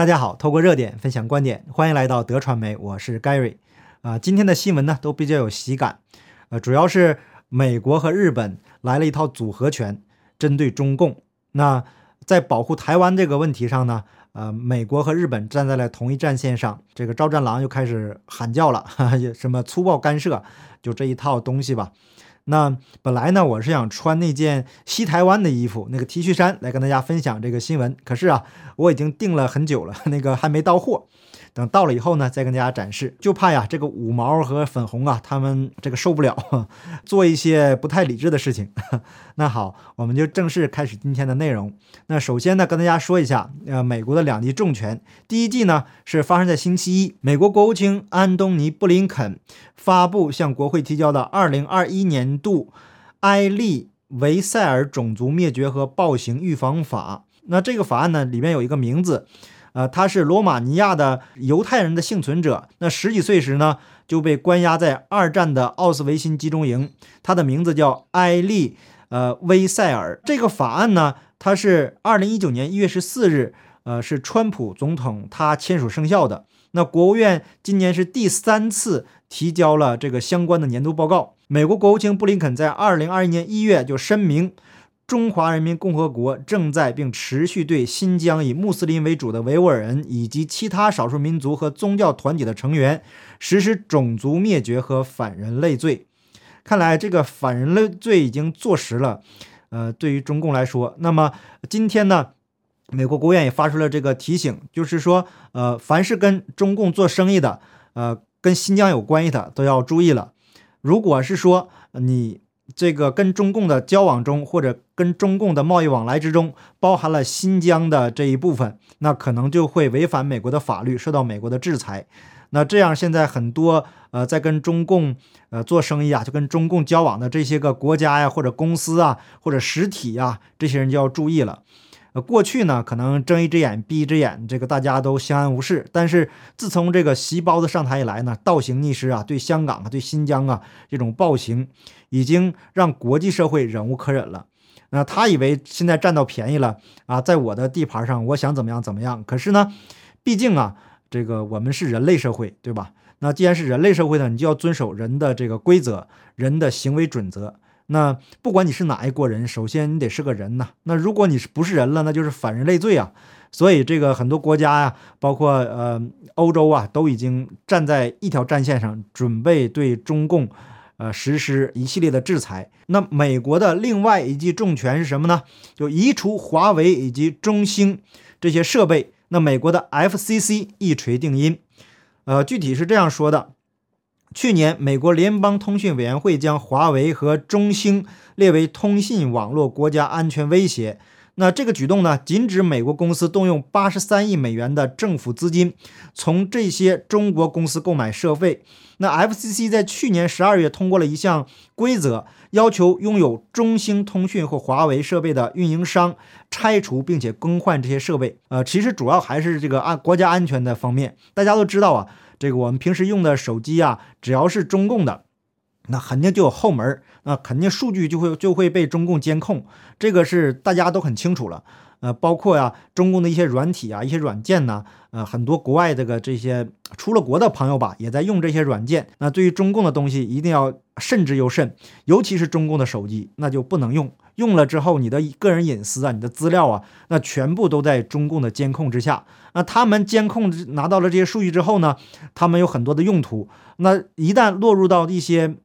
大家好，透过热点分享观点，欢迎来到德传媒，我是 Gary。啊，今天的新闻呢都比较有喜感，呃，主要是美国和日本来了一套组合拳，针对中共。那在保护台湾这个问题上呢，呃，美国和日本站在了同一战线上。这个赵战狼又开始喊叫了，哈哈，什么粗暴干涉，就这一套东西吧。那本来呢，我是想穿那件西台湾的衣服，那个 T 恤衫来跟大家分享这个新闻。可是啊，我已经订了很久了，那个还没到货。等到了以后呢，再跟大家展示。就怕呀，这个五毛和粉红啊，他们这个受不了，做一些不太理智的事情。那好，我们就正式开始今天的内容。那首先呢，跟大家说一下，呃，美国的两极重拳。第一季呢是发生在星期一，美国国务卿安东尼布林肯发布向国会提交的二零二一年度埃利维塞尔种族灭绝和暴行预防法。那这个法案呢，里面有一个名字。呃，他是罗马尼亚的犹太人的幸存者。那十几岁时呢，就被关押在二战的奥斯维辛集中营。他的名字叫埃利，呃，威塞尔。这个法案呢，它是二零一九年一月十四日，呃，是川普总统他签署生效的。那国务院今年是第三次提交了这个相关的年度报告。美国国务卿布林肯在二零二一年一月就声明。中华人民共和国正在并持续对新疆以穆斯林为主的维吾尔人以及其他少数民族和宗教团体的成员实施种族灭绝和反人类罪。看来这个反人类罪已经坐实了。呃，对于中共来说，那么今天呢，美国国务院也发出了这个提醒，就是说，呃，凡是跟中共做生意的，呃，跟新疆有关系的都要注意了。如果是说你。这个跟中共的交往中，或者跟中共的贸易往来之中，包含了新疆的这一部分，那可能就会违反美国的法律，受到美国的制裁。那这样，现在很多呃在跟中共呃做生意啊，就跟中共交往的这些个国家呀，或者公司啊，或者实体呀，这些人就要注意了。呃，过去呢，可能睁一只眼闭一只眼，这个大家都相安无事。但是自从这个习包子上台以来呢，倒行逆施啊，对香港啊，对新疆啊这种暴行，已经让国际社会忍无可忍了。那他以为现在占到便宜了啊，在我的地盘上，我想怎么样怎么样。可是呢，毕竟啊，这个我们是人类社会，对吧？那既然是人类社会呢，你就要遵守人的这个规则，人的行为准则。那不管你是哪一国人，首先你得是个人呐。那如果你是不是人了，那就是反人类罪啊。所以这个很多国家呀，包括呃欧洲啊，都已经站在一条战线上，准备对中共呃实施一系列的制裁。那美国的另外一记重拳是什么呢？就移除华为以及中兴这些设备。那美国的 FCC 一锤定音，呃，具体是这样说的。去年，美国联邦通讯委员会将华为和中兴列为通信网络国家安全威胁。那这个举动呢，禁止美国公司动用八十三亿美元的政府资金，从这些中国公司购买设备。那 FCC 在去年十二月通过了一项规则，要求拥有中兴通讯或华为设备的运营商拆除并且更换这些设备。呃，其实主要还是这个安国家安全的方面。大家都知道啊。这个我们平时用的手机啊，只要是中共的，那肯定就有后门，那肯定数据就会就会被中共监控，这个是大家都很清楚了。呃，包括呀，中共的一些软体啊，一些软件呢，呃，很多国外这个这些出了国的朋友吧，也在用这些软件。那对于中共的东西，一定要慎之又慎，尤其是中共的手机，那就不能用。用了之后，你的个人隐私啊，你的资料啊，那全部都在中共的监控之下。那他们监控拿到了这些数据之后呢，他们有很多的用途。那一旦落入到一些。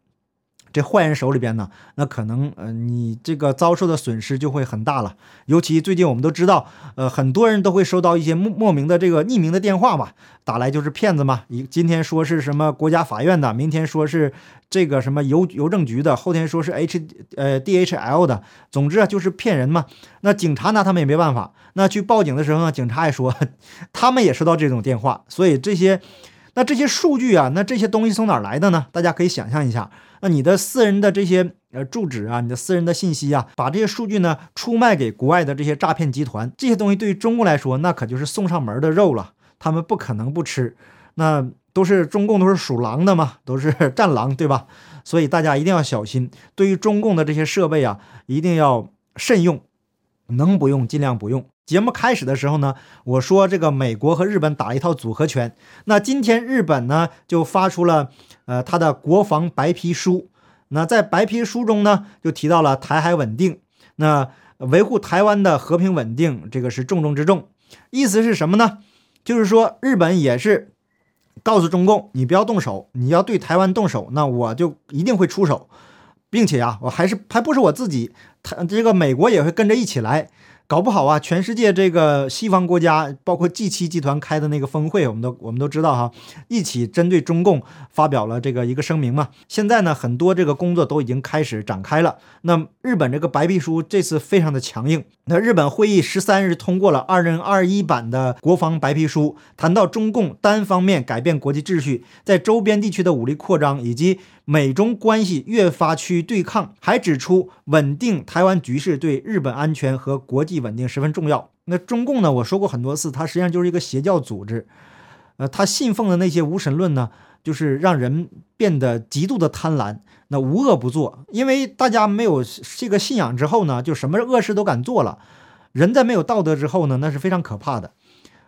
这坏人手里边呢，那可能呃，你这个遭受的损失就会很大了。尤其最近我们都知道，呃，很多人都会收到一些莫莫名的这个匿名的电话嘛，打来就是骗子嘛。一今天说是什么国家法院的，明天说是这个什么邮邮政局的，后天说是 H 呃 DHL 的，总之啊就是骗人嘛。那警察拿，他们也没办法。那去报警的时候呢，警察也说 他们也收到这种电话。所以这些，那这些数据啊，那这些东西从哪来的呢？大家可以想象一下。那你的私人的这些呃住址啊，你的私人的信息啊，把这些数据呢出卖给国外的这些诈骗集团，这些东西对于中共来说，那可就是送上门的肉了，他们不可能不吃。那都是中共都是属狼的嘛，都是战狼，对吧？所以大家一定要小心，对于中共的这些设备啊，一定要慎用，能不用尽量不用。节目开始的时候呢，我说这个美国和日本打一套组合拳。那今天日本呢就发出了呃他的国防白皮书。那在白皮书中呢就提到了台海稳定，那维护台湾的和平稳定这个是重中之重。意思是什么呢？就是说日本也是告诉中共，你不要动手，你要对台湾动手，那我就一定会出手，并且啊，我还是还不是我自己，他这个美国也会跟着一起来。搞不好啊，全世界这个西方国家，包括 G7 集团开的那个峰会，我们都我们都知道哈，一起针对中共发表了这个一个声明嘛。现在呢，很多这个工作都已经开始展开了。那日本这个白皮书这次非常的强硬。那日本会议十三日通过了二零二一版的国防白皮书，谈到中共单方面改变国际秩序，在周边地区的武力扩张以及。美中关系越发趋于对抗，还指出稳定台湾局势对日本安全和国际稳定十分重要。那中共呢？我说过很多次，它实际上就是一个邪教组织。呃，他信奉的那些无神论呢，就是让人变得极度的贪婪，那无恶不作。因为大家没有这个信仰之后呢，就什么恶事都敢做了。人在没有道德之后呢，那是非常可怕的。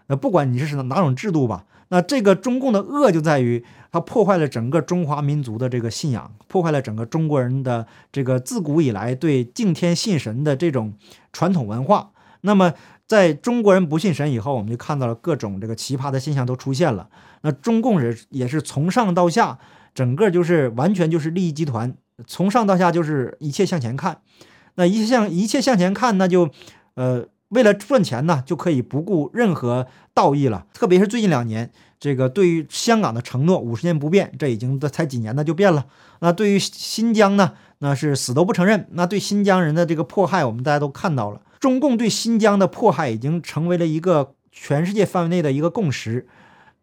呃不管你是哪种制度吧。那这个中共的恶就在于，它破坏了整个中华民族的这个信仰，破坏了整个中国人的这个自古以来对敬天信神的这种传统文化。那么，在中国人不信神以后，我们就看到了各种这个奇葩的现象都出现了。那中共人也是从上到下，整个就是完全就是利益集团，从上到下就是一切向前看。那一向一切向前看，那就呃。为了赚钱呢，就可以不顾任何道义了。特别是最近两年，这个对于香港的承诺五十年不变，这已经才几年呢就变了。那对于新疆呢，那是死都不承认。那对新疆人的这个迫害，我们大家都看到了。中共对新疆的迫害已经成为了一个全世界范围内的一个共识。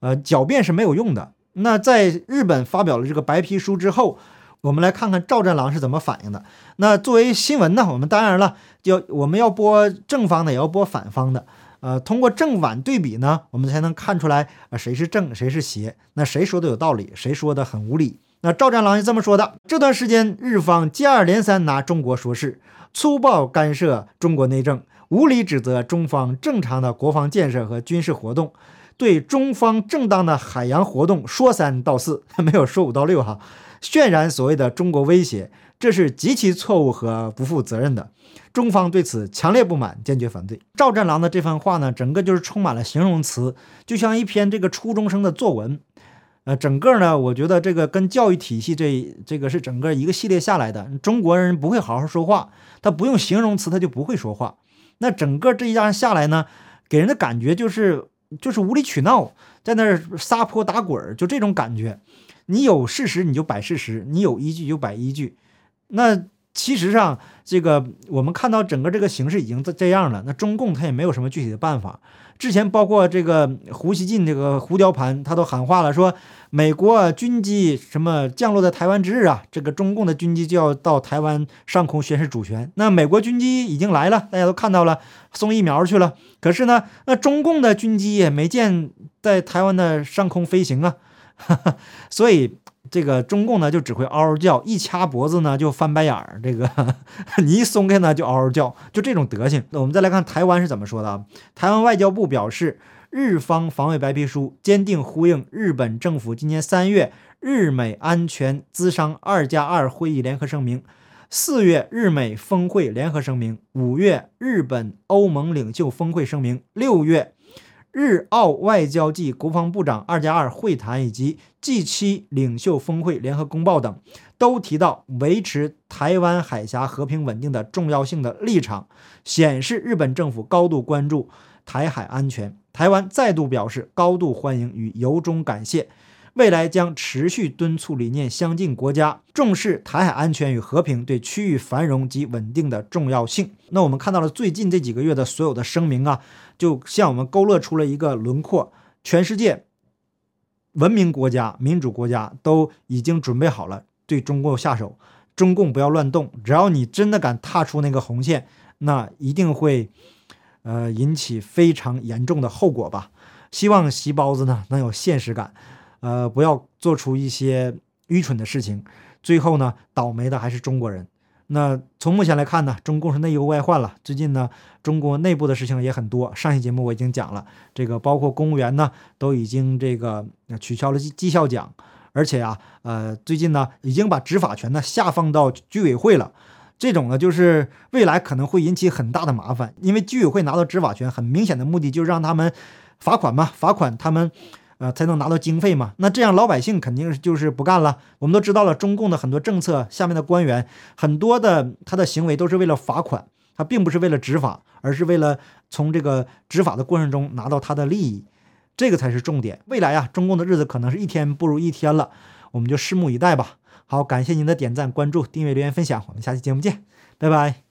呃，狡辩是没有用的。那在日本发表了这个白皮书之后。我们来看看赵战狼是怎么反应的。那作为新闻呢，我们当然了，就我们要播正方的，也要播反方的。呃，通过正反对比呢，我们才能看出来啊谁是正，谁是邪。那谁说的有道理，谁说的很无理。那赵战狼是这么说的：这段时间，日方接二连三拿中国说事，粗暴干涉中国内政，无理指责中方正常的国防建设和军事活动，对中方正当的海洋活动说三道四，没有说五到六哈。渲染所谓的中国威胁，这是极其错误和不负责任的。中方对此强烈不满，坚决反对。赵战狼的这番话呢，整个就是充满了形容词，就像一篇这个初中生的作文。呃，整个呢，我觉得这个跟教育体系这这个是整个一个系列下来的。中国人不会好好说话，他不用形容词，他就不会说话。那整个这一样下来呢，给人的感觉就是就是无理取闹，在那儿撒泼打滚，就这种感觉。你有事实你就摆事实，你有依据就摆依据。那其实上，这个我们看到整个这个形势已经这这样了。那中共他也没有什么具体的办法。之前包括这个胡锡进这个胡雕盘，他都喊话了，说美国军机什么降落在台湾之日啊，这个中共的军机就要到台湾上空宣示主权。那美国军机已经来了，大家都看到了，送疫苗去了。可是呢，那中共的军机也没见在台湾的上空飞行啊。所以这个中共呢就只会嗷嗷叫，一掐脖子呢就翻白眼儿。这个 你一松开呢就嗷嗷叫，就这种德行。那我们再来看台湾是怎么说的啊？台湾外交部表示，日方防卫白皮书坚定呼应日本政府今年三月日美安全资商二加二会议联合声明，四月日美峰会联合声明，五月日本欧盟领袖峰会声明，六月。日澳外交暨国防部长二加二会谈以及 G7 领袖峰会联合公报等，都提到维持台湾海峡和平稳定的重要性的立场，显示日本政府高度关注台海安全。台湾再度表示高度欢迎与由衷感谢，未来将持续敦促理念相近国家重视台海安全与和平对区域繁荣及稳定的重要性。那我们看到了最近这几个月的所有的声明啊。就向我们勾勒出了一个轮廓，全世界文明国家、民主国家都已经准备好了对中共下手。中共不要乱动，只要你真的敢踏出那个红线，那一定会呃引起非常严重的后果吧。希望习包子呢能有现实感，呃，不要做出一些愚蠢的事情。最后呢，倒霉的还是中国人。那从目前来看呢，中共是内忧外患了。最近呢，中国内部的事情也很多。上期节目我已经讲了，这个包括公务员呢都已经这个取消了绩绩效奖，而且啊，呃，最近呢已经把执法权呢下放到居委会了。这种呢，就是未来可能会引起很大的麻烦，因为居委会拿到执法权，很明显的目的就是让他们罚款嘛，罚款他们。呃，才能拿到经费嘛？那这样老百姓肯定是就是不干了。我们都知道了，中共的很多政策下面的官员，很多的他的行为都是为了罚款，他并不是为了执法，而是为了从这个执法的过程中拿到他的利益，这个才是重点。未来啊，中共的日子可能是一天不如一天了，我们就拭目以待吧。好，感谢您的点赞、关注、订阅、留言、分享，我们下期节目见，拜拜。